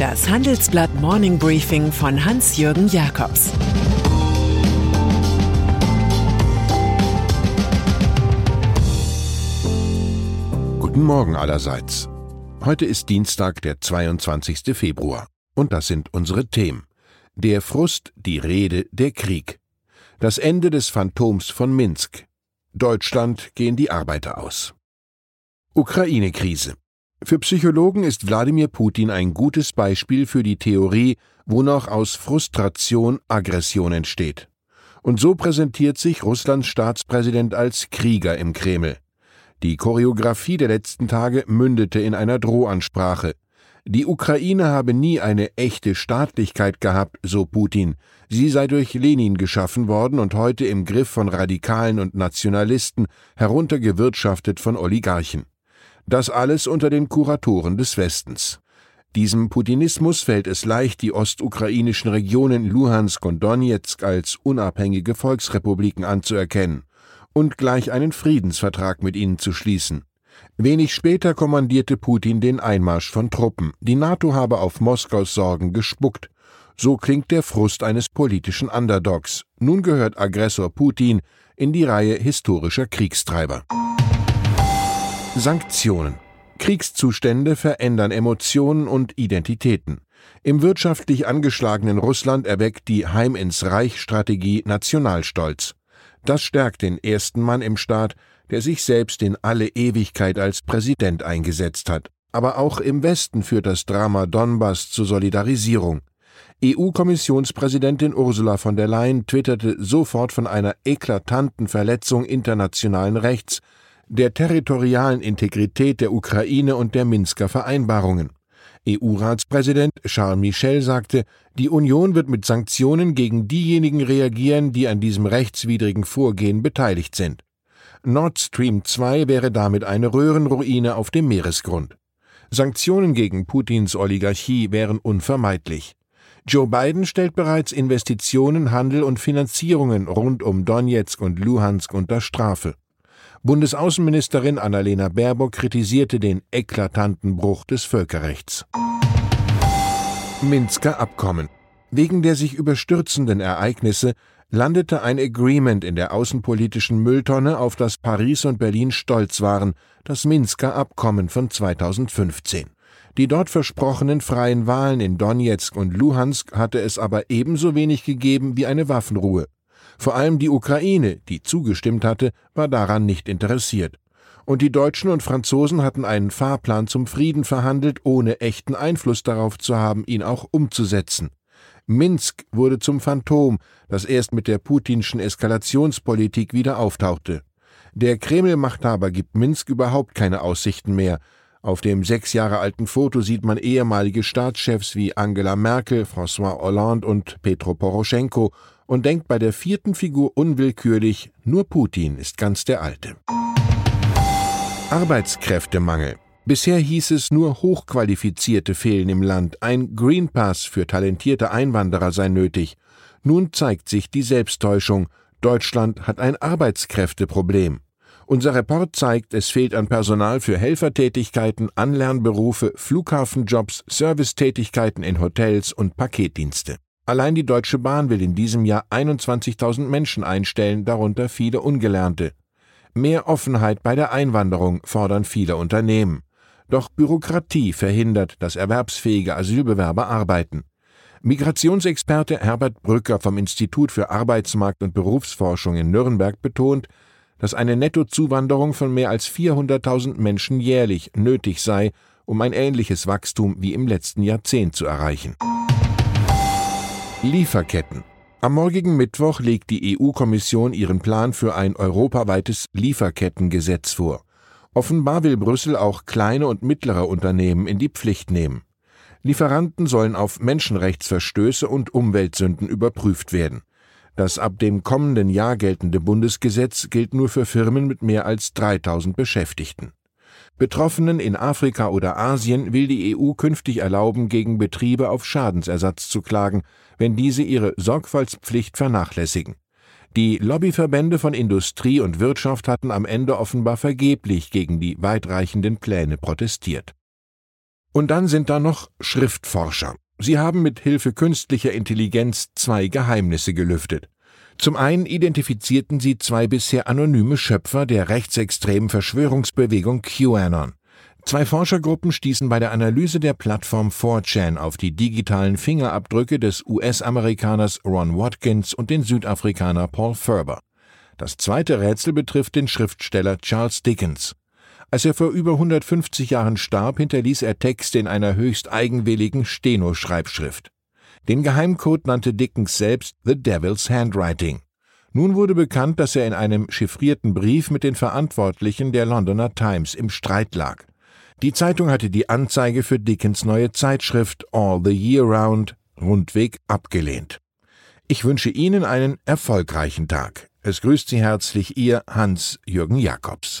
Das Handelsblatt Morning Briefing von Hans-Jürgen Jakobs Guten Morgen allerseits. Heute ist Dienstag, der 22. Februar. Und das sind unsere Themen. Der Frust, die Rede, der Krieg. Das Ende des Phantoms von Minsk. Deutschland gehen die Arbeiter aus. Ukraine-Krise. Für Psychologen ist Wladimir Putin ein gutes Beispiel für die Theorie, wonach aus Frustration Aggression entsteht. Und so präsentiert sich Russlands Staatspräsident als Krieger im Kreml. Die Choreografie der letzten Tage mündete in einer Drohansprache. Die Ukraine habe nie eine echte Staatlichkeit gehabt, so Putin. Sie sei durch Lenin geschaffen worden und heute im Griff von Radikalen und Nationalisten, heruntergewirtschaftet von Oligarchen. Das alles unter den Kuratoren des Westens. Diesem Putinismus fällt es leicht, die ostukrainischen Regionen Luhansk und Donetsk als unabhängige Volksrepubliken anzuerkennen und gleich einen Friedensvertrag mit ihnen zu schließen. Wenig später kommandierte Putin den Einmarsch von Truppen. Die NATO habe auf Moskaus Sorgen gespuckt. So klingt der Frust eines politischen Underdogs. Nun gehört Aggressor Putin in die Reihe historischer Kriegstreiber. Sanktionen. Kriegszustände verändern Emotionen und Identitäten. Im wirtschaftlich angeschlagenen Russland erweckt die Heim ins Reich Strategie Nationalstolz. Das stärkt den ersten Mann im Staat, der sich selbst in alle Ewigkeit als Präsident eingesetzt hat. Aber auch im Westen führt das Drama Donbass zur Solidarisierung. EU-Kommissionspräsidentin Ursula von der Leyen twitterte sofort von einer eklatanten Verletzung internationalen Rechts, der territorialen Integrität der Ukraine und der Minsker Vereinbarungen. EU-Ratspräsident Charles Michel sagte, die Union wird mit Sanktionen gegen diejenigen reagieren, die an diesem rechtswidrigen Vorgehen beteiligt sind. Nord Stream 2 wäre damit eine Röhrenruine auf dem Meeresgrund. Sanktionen gegen Putins Oligarchie wären unvermeidlich. Joe Biden stellt bereits Investitionen, Handel und Finanzierungen rund um Donetsk und Luhansk unter Strafe. Bundesaußenministerin Annalena Baerbock kritisierte den eklatanten Bruch des Völkerrechts. Minsker Abkommen. Wegen der sich überstürzenden Ereignisse landete ein Agreement in der außenpolitischen Mülltonne, auf das Paris und Berlin stolz waren, das Minsker Abkommen von 2015. Die dort versprochenen freien Wahlen in Donetsk und Luhansk hatte es aber ebenso wenig gegeben wie eine Waffenruhe. Vor allem die Ukraine, die zugestimmt hatte, war daran nicht interessiert. Und die Deutschen und Franzosen hatten einen Fahrplan zum Frieden verhandelt, ohne echten Einfluss darauf zu haben, ihn auch umzusetzen. Minsk wurde zum Phantom, das erst mit der putinschen Eskalationspolitik wieder auftauchte. Der Kreml-Machthaber gibt Minsk überhaupt keine Aussichten mehr. Auf dem sechs Jahre alten Foto sieht man ehemalige Staatschefs wie Angela Merkel, François Hollande und Petro Poroschenko und denkt bei der vierten Figur unwillkürlich, nur Putin ist ganz der Alte. Arbeitskräftemangel. Bisher hieß es, nur Hochqualifizierte fehlen im Land, ein Green Pass für talentierte Einwanderer sei nötig. Nun zeigt sich die Selbsttäuschung. Deutschland hat ein Arbeitskräfteproblem. Unser Report zeigt, es fehlt an Personal für Helfertätigkeiten, Anlernberufe, Flughafenjobs, Servicetätigkeiten in Hotels und Paketdienste. Allein die Deutsche Bahn will in diesem Jahr 21.000 Menschen einstellen, darunter viele Ungelernte. Mehr Offenheit bei der Einwanderung fordern viele Unternehmen. Doch Bürokratie verhindert, dass erwerbsfähige Asylbewerber arbeiten. Migrationsexperte Herbert Brücker vom Institut für Arbeitsmarkt und Berufsforschung in Nürnberg betont, dass eine Nettozuwanderung von mehr als 400.000 Menschen jährlich nötig sei, um ein ähnliches Wachstum wie im letzten Jahrzehnt zu erreichen. Lieferketten. Am morgigen Mittwoch legt die EU-Kommission ihren Plan für ein europaweites Lieferkettengesetz vor. Offenbar will Brüssel auch kleine und mittlere Unternehmen in die Pflicht nehmen. Lieferanten sollen auf Menschenrechtsverstöße und Umweltsünden überprüft werden. Das ab dem kommenden Jahr geltende Bundesgesetz gilt nur für Firmen mit mehr als 3000 Beschäftigten. Betroffenen in Afrika oder Asien will die EU künftig erlauben, gegen Betriebe auf Schadensersatz zu klagen, wenn diese ihre Sorgfaltspflicht vernachlässigen. Die Lobbyverbände von Industrie und Wirtschaft hatten am Ende offenbar vergeblich gegen die weitreichenden Pläne protestiert. Und dann sind da noch Schriftforscher. Sie haben mit Hilfe künstlicher Intelligenz zwei Geheimnisse gelüftet. Zum einen identifizierten sie zwei bisher anonyme Schöpfer der rechtsextremen Verschwörungsbewegung QAnon. Zwei Forschergruppen stießen bei der Analyse der Plattform 4chan auf die digitalen Fingerabdrücke des US-Amerikaners Ron Watkins und den Südafrikaner Paul Ferber. Das zweite Rätsel betrifft den Schriftsteller Charles Dickens. Als er vor über 150 Jahren starb, hinterließ er Texte in einer höchst eigenwilligen Steno-Schreibschrift. Den Geheimcode nannte Dickens selbst The Devil's Handwriting. Nun wurde bekannt, dass er in einem chiffrierten Brief mit den Verantwortlichen der Londoner Times im Streit lag. Die Zeitung hatte die Anzeige für Dickens neue Zeitschrift All the Year Round rundweg abgelehnt. Ich wünsche Ihnen einen erfolgreichen Tag. Es grüßt Sie herzlich Ihr Hans-Jürgen Jakobs.